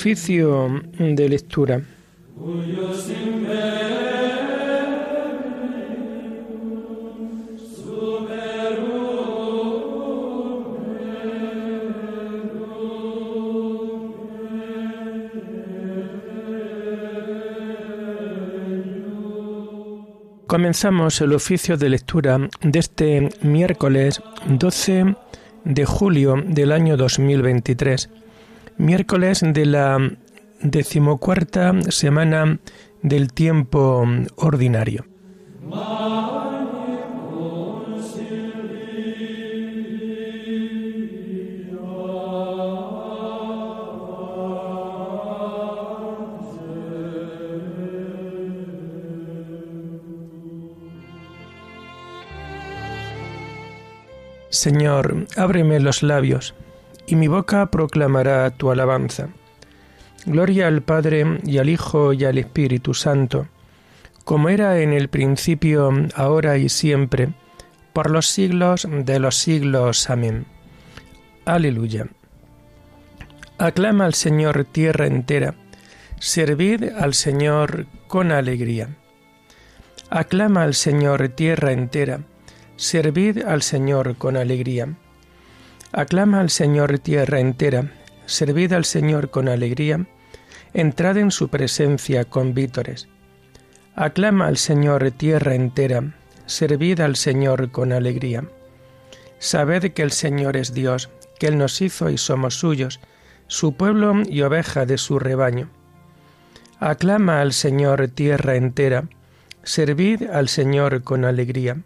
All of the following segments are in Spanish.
Oficio de lectura. Comenzamos el oficio de lectura de este miércoles 12 de julio del año 2023 miércoles de la decimocuarta semana del tiempo ordinario. Señor, ábreme los labios y mi boca proclamará tu alabanza. Gloria al Padre y al Hijo y al Espíritu Santo, como era en el principio, ahora y siempre, por los siglos de los siglos. Amén. Aleluya. Aclama al Señor tierra entera, servid al Señor con alegría. Aclama al Señor tierra entera, servid al Señor con alegría. Aclama al Señor tierra entera, servid al Señor con alegría, entrad en su presencia con vítores. Aclama al Señor tierra entera, servid al Señor con alegría. Sabed que el Señor es Dios, que Él nos hizo y somos suyos, su pueblo y oveja de su rebaño. Aclama al Señor tierra entera, servid al Señor con alegría.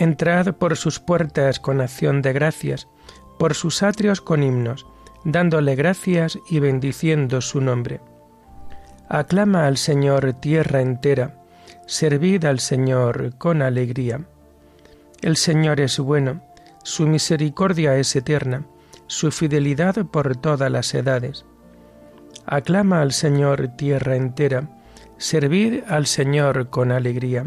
Entrad por sus puertas con acción de gracias, por sus atrios con himnos, dándole gracias y bendiciendo su nombre. Aclama al Señor tierra entera, servid al Señor con alegría. El Señor es bueno, su misericordia es eterna, su fidelidad por todas las edades. Aclama al Señor tierra entera, servid al Señor con alegría.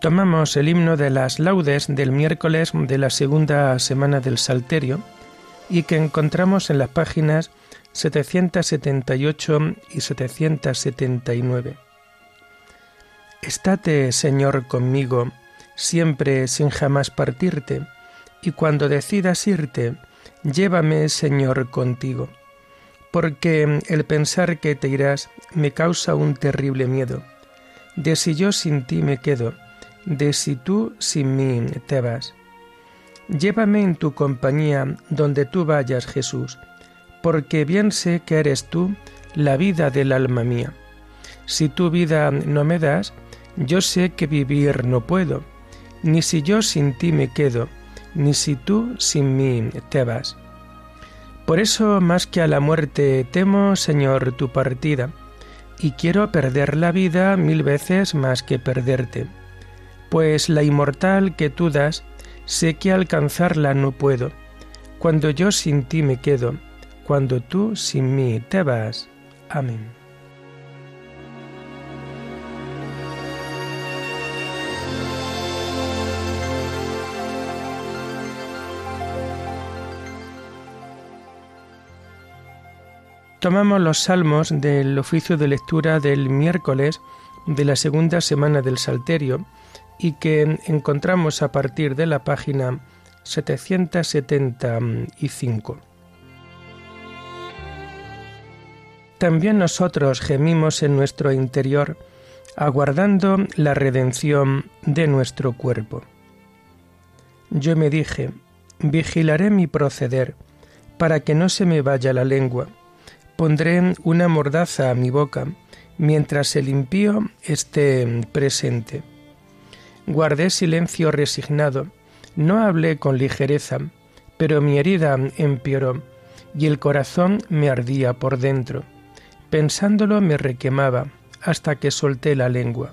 Tomamos el himno de las laudes del miércoles de la segunda semana del Salterio y que encontramos en las páginas 778 y 779. Estate, Señor, conmigo, siempre sin jamás partirte, y cuando decidas irte, llévame, Señor, contigo, porque el pensar que te irás me causa un terrible miedo, de si yo sin ti me quedo, de si tú sin mí te vas. Llévame en tu compañía donde tú vayas, Jesús, porque bien sé que eres tú la vida del alma mía. Si tu vida no me das, yo sé que vivir no puedo, ni si yo sin ti me quedo, ni si tú sin mí te vas. Por eso, más que a la muerte, temo, Señor, tu partida, y quiero perder la vida mil veces más que perderte pues la inmortal que tú das, sé que alcanzarla no puedo, cuando yo sin ti me quedo, cuando tú sin mí te vas. Amén. Tomamos los salmos del oficio de lectura del miércoles de la segunda semana del Salterio y que encontramos a partir de la página 775. También nosotros gemimos en nuestro interior, aguardando la redención de nuestro cuerpo. Yo me dije, vigilaré mi proceder, para que no se me vaya la lengua. Pondré una mordaza a mi boca, mientras el impío esté presente Guardé silencio resignado, no hablé con ligereza, pero mi herida empeoró y el corazón me ardía por dentro. Pensándolo me requemaba hasta que solté la lengua.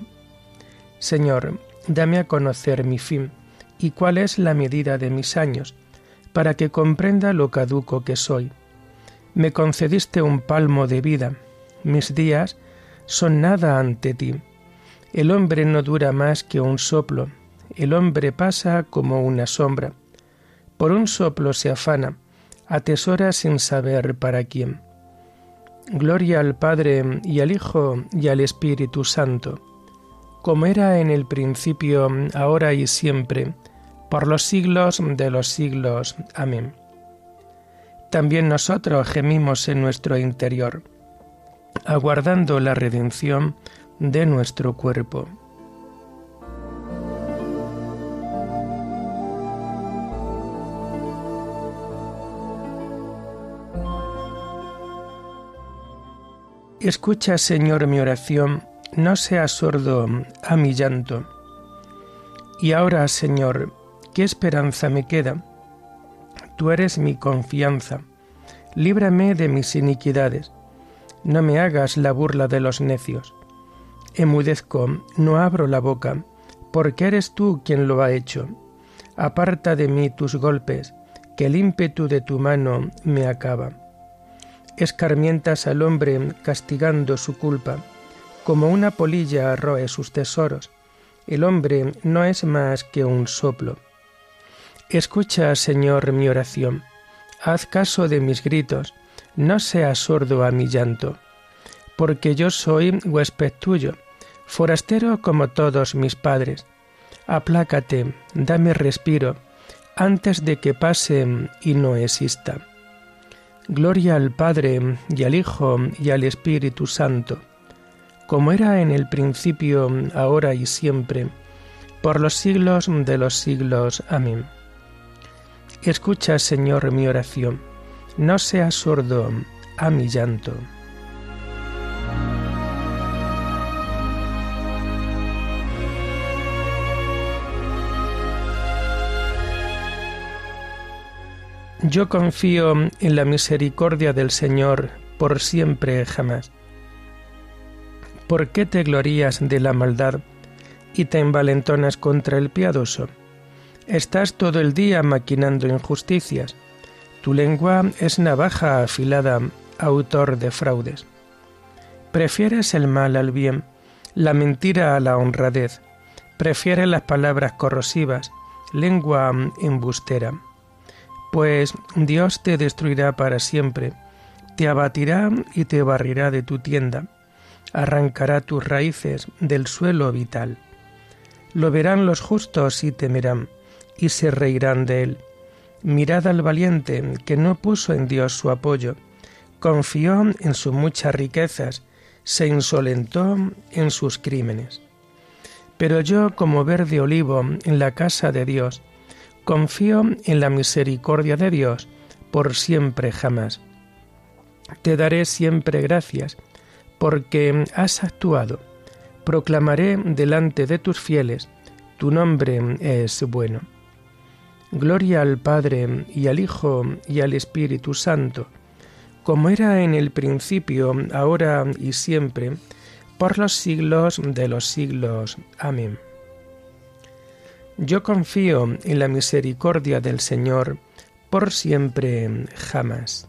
Señor, dame a conocer mi fin y cuál es la medida de mis años, para que comprenda lo caduco que soy. Me concediste un palmo de vida, mis días son nada ante ti. El hombre no dura más que un soplo, el hombre pasa como una sombra. Por un soplo se afana, atesora sin saber para quién. Gloria al Padre y al Hijo y al Espíritu Santo, como era en el principio, ahora y siempre, por los siglos de los siglos. Amén. También nosotros gemimos en nuestro interior, aguardando la redención de nuestro cuerpo. Escucha, Señor, mi oración, no seas sordo a mi llanto. Y ahora, Señor, ¿qué esperanza me queda? Tú eres mi confianza. Líbrame de mis iniquidades. No me hagas la burla de los necios. Emudezco, no abro la boca, porque eres tú quien lo ha hecho. Aparta de mí tus golpes, que el ímpetu de tu mano me acaba escarmientas al hombre castigando su culpa, como una polilla arroe sus tesoros. El hombre no es más que un soplo. Escucha, Señor, mi oración. Haz caso de mis gritos, no seas sordo a mi llanto, porque yo soy huésped tuyo, forastero como todos mis padres. Aplácate, dame respiro, antes de que pase y no exista. Gloria al Padre y al Hijo y al Espíritu Santo, como era en el principio, ahora y siempre, por los siglos de los siglos. Amén. Escucha, Señor, mi oración, no seas sordo a mi llanto. Yo confío en la misericordia del Señor por siempre jamás. ¿Por qué te glorías de la maldad y te envalentonas contra el piadoso? Estás todo el día maquinando injusticias. Tu lengua es navaja afilada, autor de fraudes. Prefieres el mal al bien, la mentira a la honradez. Prefieres las palabras corrosivas, lengua embustera pues Dios te destruirá para siempre, te abatirá y te barrirá de tu tienda, arrancará tus raíces del suelo vital. Lo verán los justos y temerán, y se reirán de él. Mirad al valiente que no puso en Dios su apoyo, confió en sus muchas riquezas, se insolentó en sus crímenes. Pero yo, como verde olivo en la casa de Dios, Confío en la misericordia de Dios por siempre jamás. Te daré siempre gracias, porque has actuado. Proclamaré delante de tus fieles, tu nombre es bueno. Gloria al Padre y al Hijo y al Espíritu Santo, como era en el principio, ahora y siempre, por los siglos de los siglos. Amén. Yo confío en la misericordia del Señor por siempre jamás.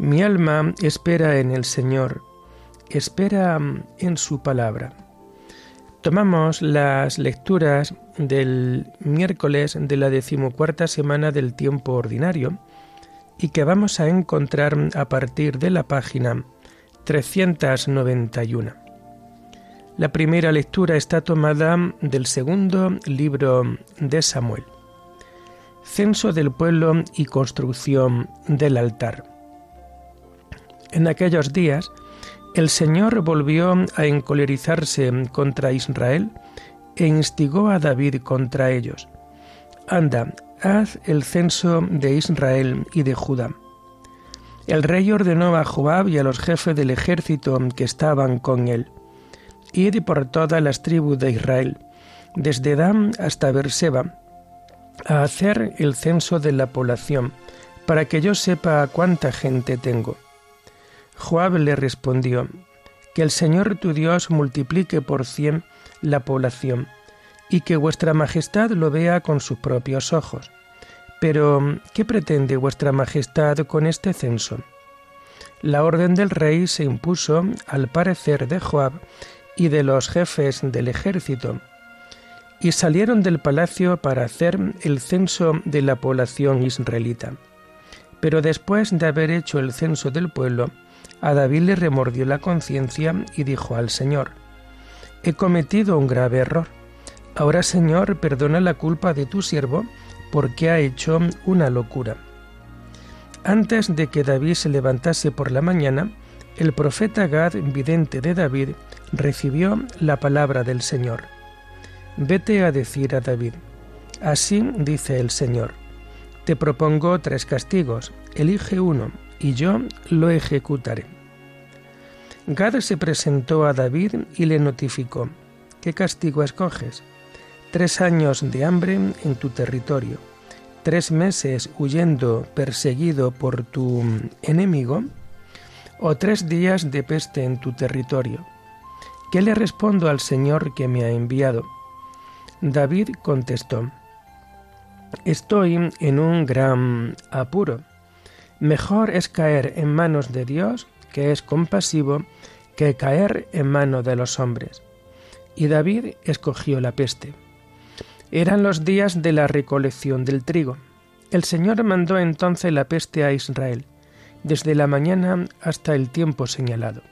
Mi alma espera en el Señor, espera en su palabra. Tomamos las lecturas del miércoles de la decimocuarta semana del tiempo ordinario y que vamos a encontrar a partir de la página 391. La primera lectura está tomada del segundo libro de Samuel. Censo del pueblo y construcción del altar. En aquellos días, el Señor volvió a encolerizarse contra Israel e instigó a David contra ellos. Anda, haz el censo de Israel y de Judá. El rey ordenó a Joab y a los jefes del ejército que estaban con él. id por todas las tribus de Israel, desde Dan hasta Berseba, a hacer el censo de la población, para que yo sepa cuánta gente tengo. Joab le respondió, que el Señor tu Dios multiplique por cien la población, y que vuestra Majestad lo vea con sus propios ojos. Pero, ¿qué pretende vuestra Majestad con este censo? La orden del rey se impuso al parecer de Joab y de los jefes del ejército, y salieron del palacio para hacer el censo de la población israelita. Pero después de haber hecho el censo del pueblo, a David le remordió la conciencia y dijo al Señor, He cometido un grave error. Ahora, Señor, perdona la culpa de tu siervo, porque ha hecho una locura. Antes de que David se levantase por la mañana, el profeta Gad, vidente de David, recibió la palabra del Señor. Vete a decir a David, así dice el Señor, te propongo tres castigos, elige uno, y yo lo ejecutaré. Gad se presentó a David y le notificó, ¿qué castigo escoges? Tres años de hambre en tu territorio tres meses huyendo perseguido por tu enemigo, o tres días de peste en tu territorio. ¿Qué le respondo al Señor que me ha enviado? David contestó, Estoy en un gran apuro. Mejor es caer en manos de Dios, que es compasivo, que caer en manos de los hombres. Y David escogió la peste. Eran los días de la recolección del trigo. El Señor mandó entonces la peste a Israel, desde la mañana hasta el tiempo señalado.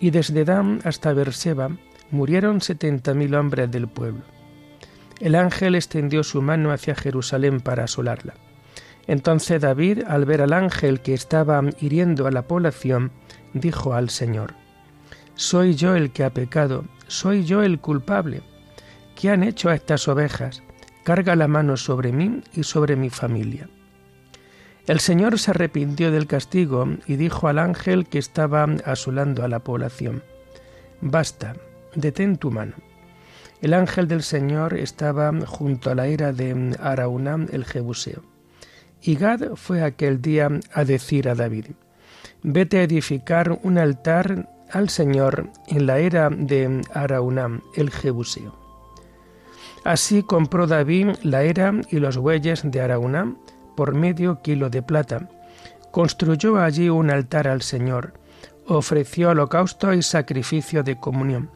Y desde Dan hasta Berseba murieron setenta mil hombres del pueblo. El ángel extendió su mano hacia Jerusalén para asolarla. Entonces David, al ver al ángel que estaba hiriendo a la población, dijo al Señor, Soy yo el que ha pecado, soy yo el culpable ¿Qué han hecho a estas ovejas? Carga la mano sobre mí y sobre mi familia. El Señor se arrepintió del castigo y dijo al ángel que estaba asolando a la población, Basta, detén tu mano. El ángel del Señor estaba junto a la era de Araunam el Jebuseo. Y Gad fue aquel día a decir a David, Vete a edificar un altar al Señor en la era de Araunam el Jebuseo. Así compró David la era y los bueyes de Araúna por medio kilo de plata. Construyó allí un altar al Señor, ofreció holocausto y sacrificio de comunión.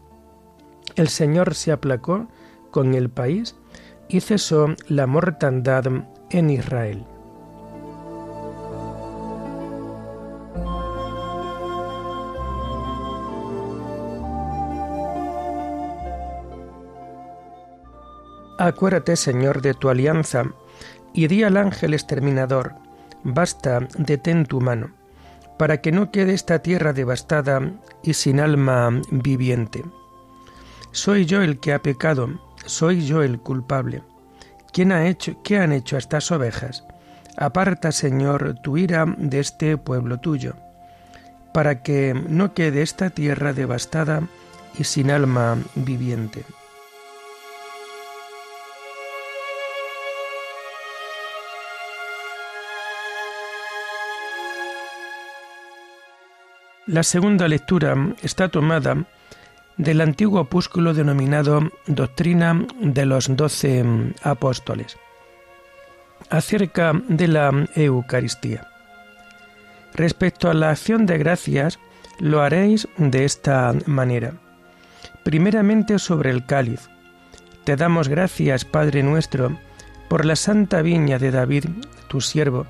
El Señor se aplacó con el país y cesó la mortandad en Israel. Acuérdate, Señor, de tu alianza, y di al ángel exterminador, basta, detén tu mano, para que no quede esta tierra devastada y sin alma viviente. Soy yo el que ha pecado, soy yo el culpable. ¿Quién ha hecho, qué han hecho estas ovejas? Aparta, Señor, tu ira de este pueblo tuyo, para que no quede esta tierra devastada y sin alma viviente. La segunda lectura está tomada del antiguo opúsculo denominado Doctrina de los Doce Apóstoles, acerca de la Eucaristía. Respecto a la acción de gracias, lo haréis de esta manera. Primeramente sobre el cáliz. Te damos gracias, Padre nuestro, por la santa viña de David, tu siervo,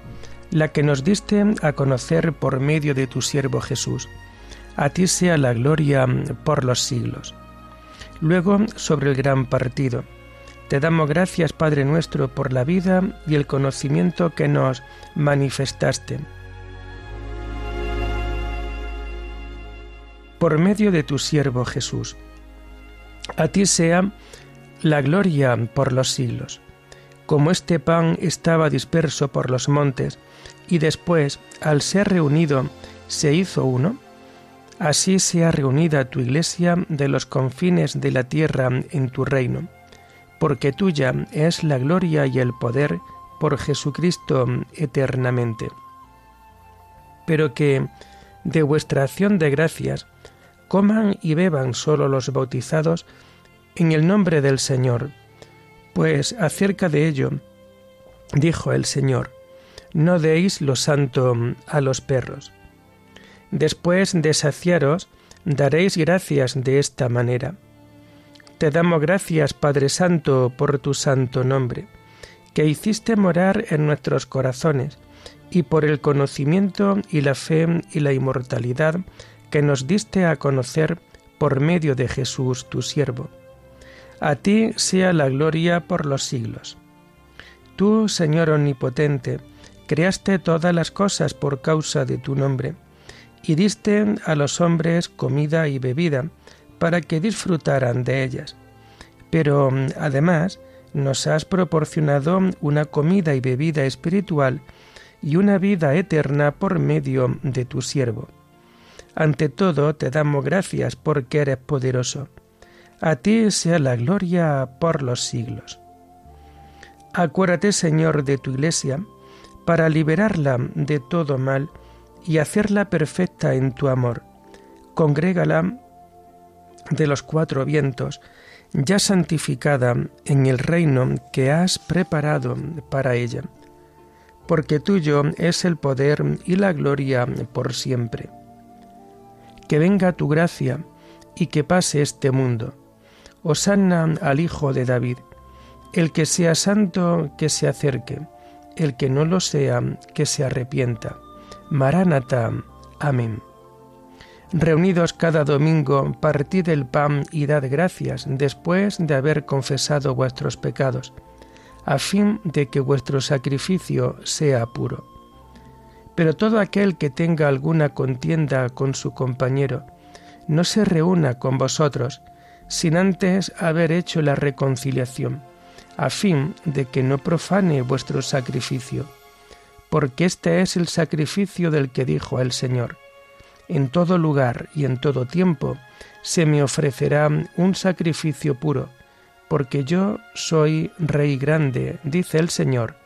la que nos diste a conocer por medio de tu siervo Jesús. A ti sea la gloria por los siglos. Luego, sobre el gran partido. Te damos gracias, Padre nuestro, por la vida y el conocimiento que nos manifestaste. Por medio de tu siervo Jesús. A ti sea la gloria por los siglos. Como este pan estaba disperso por los montes, y después, al ser reunido, se hizo uno, Así sea reunida tu iglesia de los confines de la tierra en tu reino, porque tuya es la gloria y el poder por Jesucristo eternamente. Pero que de vuestra acción de gracias coman y beban solo los bautizados en el nombre del Señor, pues acerca de ello dijo el Señor, no deis lo santo a los perros. Después de saciaros, daréis gracias de esta manera. Te damos gracias, Padre Santo, por tu santo nombre, que hiciste morar en nuestros corazones, y por el conocimiento y la fe y la inmortalidad que nos diste a conocer por medio de Jesús, tu siervo. A ti sea la gloria por los siglos. Tú, Señor Omnipotente, creaste todas las cosas por causa de tu nombre y diste a los hombres comida y bebida para que disfrutaran de ellas. Pero además nos has proporcionado una comida y bebida espiritual y una vida eterna por medio de tu siervo. Ante todo te damos gracias porque eres poderoso. A ti sea la gloria por los siglos. Acuérdate, Señor, de tu iglesia, para liberarla de todo mal y hacerla perfecta en tu amor. Congrégala de los cuatro vientos, ya santificada en el reino que has preparado para ella, porque tuyo es el poder y la gloria por siempre. Que venga tu gracia y que pase este mundo. Osanna al Hijo de David. El que sea santo, que se acerque. El que no lo sea, que se arrepienta. Maránata. Amén. Reunidos cada domingo, partid el pan y dad gracias después de haber confesado vuestros pecados, a fin de que vuestro sacrificio sea puro. Pero todo aquel que tenga alguna contienda con su compañero, no se reúna con vosotros, sin antes haber hecho la reconciliación, a fin de que no profane vuestro sacrificio porque este es el sacrificio del que dijo el Señor. En todo lugar y en todo tiempo se me ofrecerá un sacrificio puro, porque yo soy Rey grande, dice el Señor,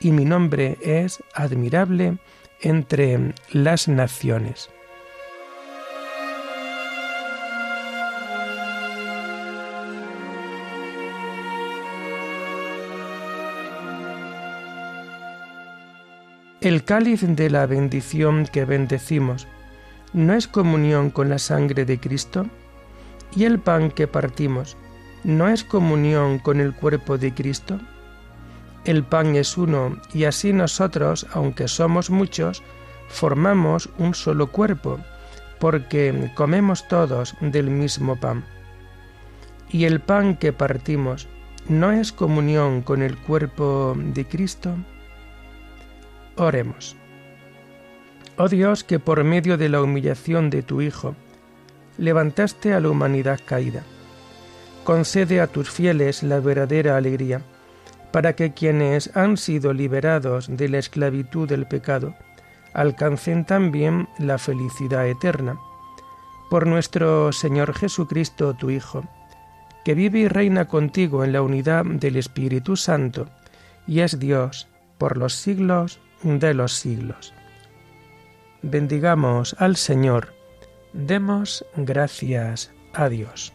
y mi nombre es admirable entre las naciones. El cáliz de la bendición que bendecimos no es comunión con la sangre de Cristo y el pan que partimos no es comunión con el cuerpo de Cristo. El pan es uno y así nosotros, aunque somos muchos, formamos un solo cuerpo, porque comemos todos del mismo pan. Y el pan que partimos no es comunión con el cuerpo de Cristo. Oremos. Oh Dios, que por medio de la humillación de tu Hijo, levantaste a la humanidad caída, concede a tus fieles la verdadera alegría, para que quienes han sido liberados de la esclavitud del pecado, alcancen también la felicidad eterna. Por nuestro Señor Jesucristo, tu Hijo, que vive y reina contigo en la unidad del Espíritu Santo, y es Dios por los siglos de los siglos. Bendigamos al Señor, demos gracias a Dios.